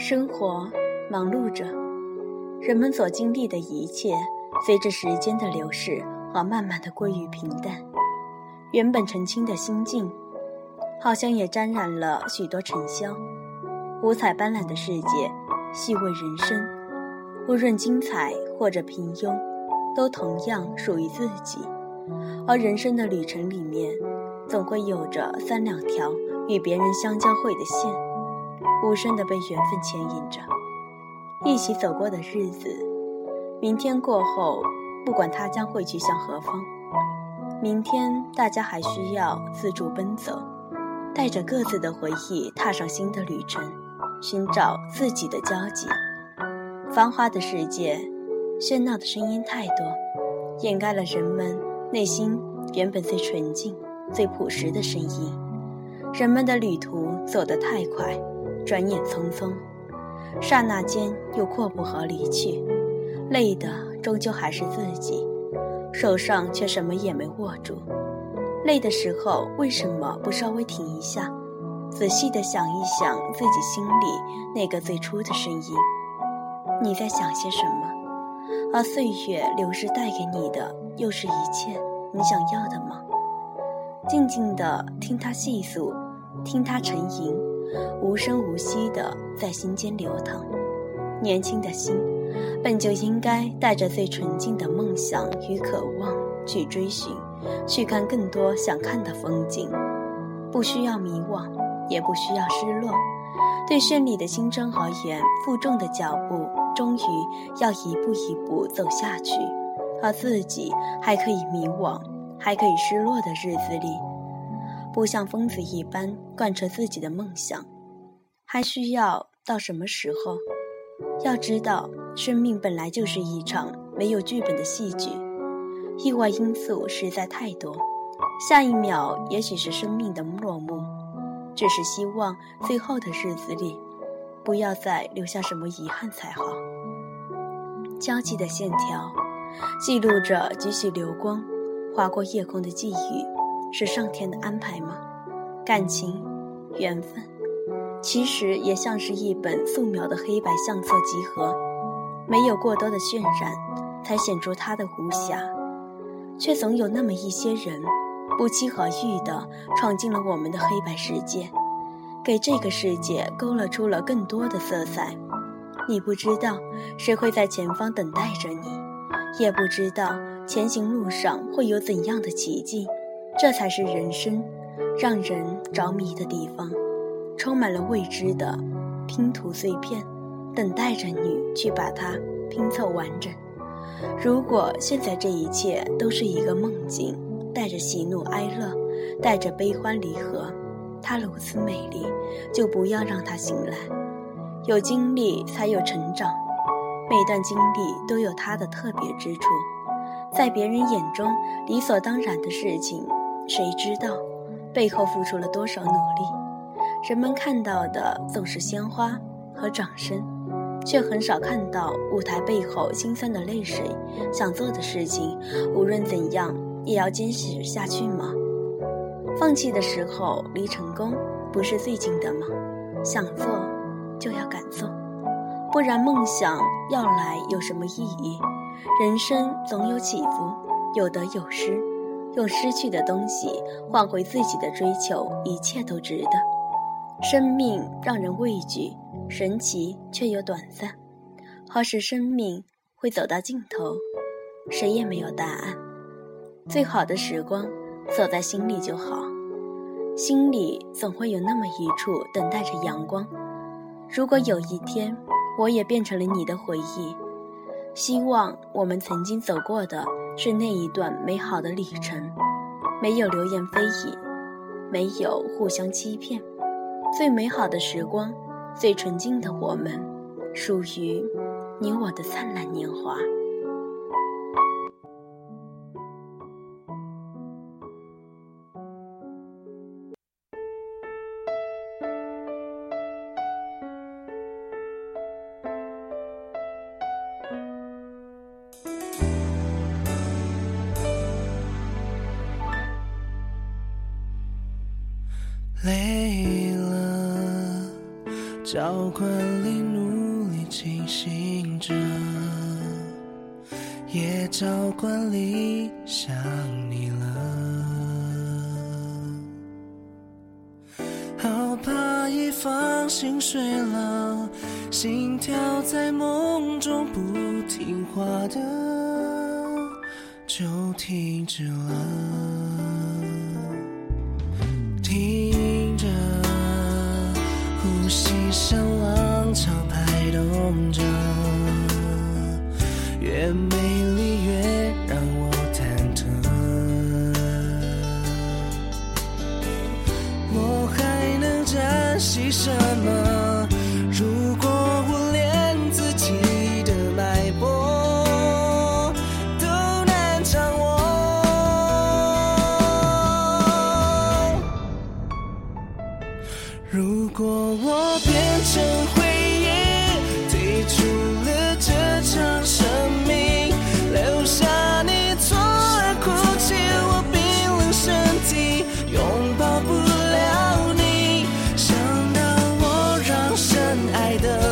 生活忙碌着，人们所经历的一切，随着时间的流逝而慢慢的归于平淡。原本澄清的心境，好像也沾染了许多尘嚣。五彩斑斓的世界，细味人生，无论精彩或者平庸，都同样属于自己。而人生的旅程里面，总会有着三两条与别人相交汇的线。无声的被缘分牵引着，一起走过的日子，明天过后，不管它将会去向何方，明天大家还需要自助奔走，带着各自的回忆，踏上新的旅程，寻找自己的交集。繁华的世界，喧闹的声音太多，掩盖了人们内心原本最纯净、最朴实的声音。人们的旅途走得太快。转眼匆匆，刹那间又阔步和离去，累的终究还是自己，手上却什么也没握住。累的时候为什么不稍微停一下，仔细的想一想自己心里那个最初的声音？你在想些什么？而岁月流逝带给你的又是一切你想要的吗？静静的听它细诉，听它沉吟。无声无息地在心间流淌，年轻的心本就应该带着最纯净的梦想与渴望去追寻，去看更多想看的风景，不需要迷惘，也不需要失落。对绚丽的青春而言，负重的脚步终于要一步一步走下去，而自己还可以迷惘，还可以失落的日子里。不像疯子一般贯彻自己的梦想，还需要到什么时候？要知道，生命本来就是一场没有剧本的戏剧，意外因素实在太多。下一秒也许是生命的落幕，只是希望最后的日子里，不要再留下什么遗憾才好。交际的线条，记录着几许流光，划过夜空的际遇。是上天的安排吗？感情、缘分，其实也像是一本素描的黑白相册集合，没有过多的渲染，才显出它的无瑕。却总有那么一些人，不期而遇的闯进了我们的黑白世界，给这个世界勾勒出了更多的色彩。你不知道谁会在前方等待着你，也不知道前行路上会有怎样的奇迹。这才是人生让人着迷的地方，充满了未知的拼图碎片，等待着你去把它拼凑完整。如果现在这一切都是一个梦境，带着喜怒哀乐，带着悲欢离合，它如此美丽，就不要让它醒来。有经历才有成长，每段经历都有它的特别之处，在别人眼中理所当然的事情。谁知道背后付出了多少努力？人们看到的总是鲜花和掌声，却很少看到舞台背后心酸的泪水。想做的事情，无论怎样也要坚持下去吗？放弃的时候，离成功不是最近的吗？想做就要敢做，不然梦想要来有什么意义？人生总有起伏，有得有失。用失去的东西换回自己的追求，一切都值得。生命让人畏惧，神奇却又短暂。何时生命会走到尽头，谁也没有答案。最好的时光，走在心里就好。心里总会有那么一处等待着阳光。如果有一天，我也变成了你的回忆，希望我们曾经走过的。是那一段美好的旅程，没有流言蜚语，没有互相欺骗，最美好的时光，最纯净的我们，属于你我的灿烂年华。教官，里努力清醒着，也照管里想你了。好怕一放心睡了，心跳在梦中不听话的就停止了，惜什么？如果我连自己的脉搏都难掌握，如果我变成回忆，退出了这场生的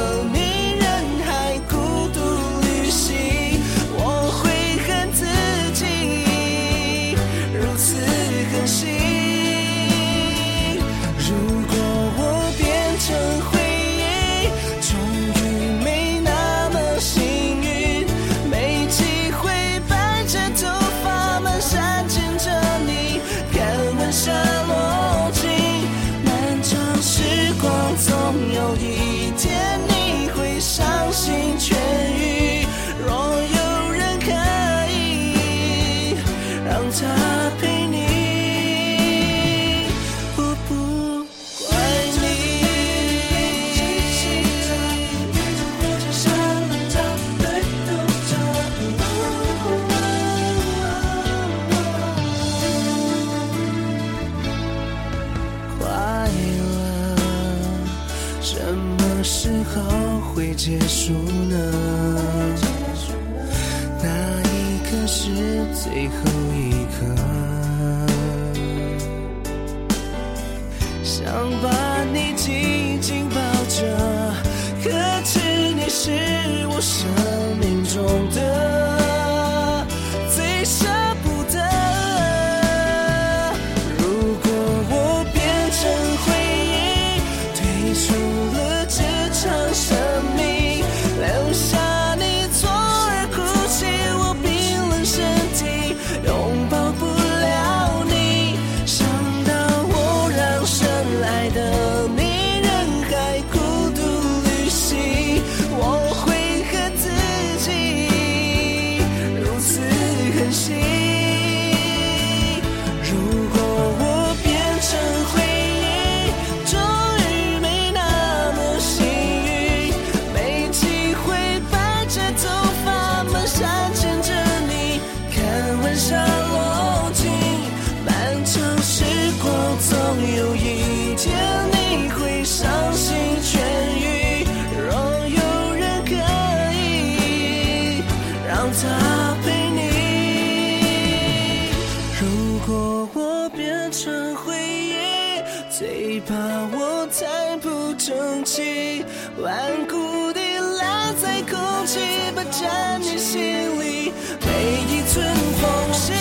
他陪你，不不怪你。快乐什么时候会结束呢？是最后一刻。想把你紧紧抱着，可知你是我生命中的果我变成回忆，最怕我太不争气，顽固地赖在空气，霸占你心里每一寸缝隙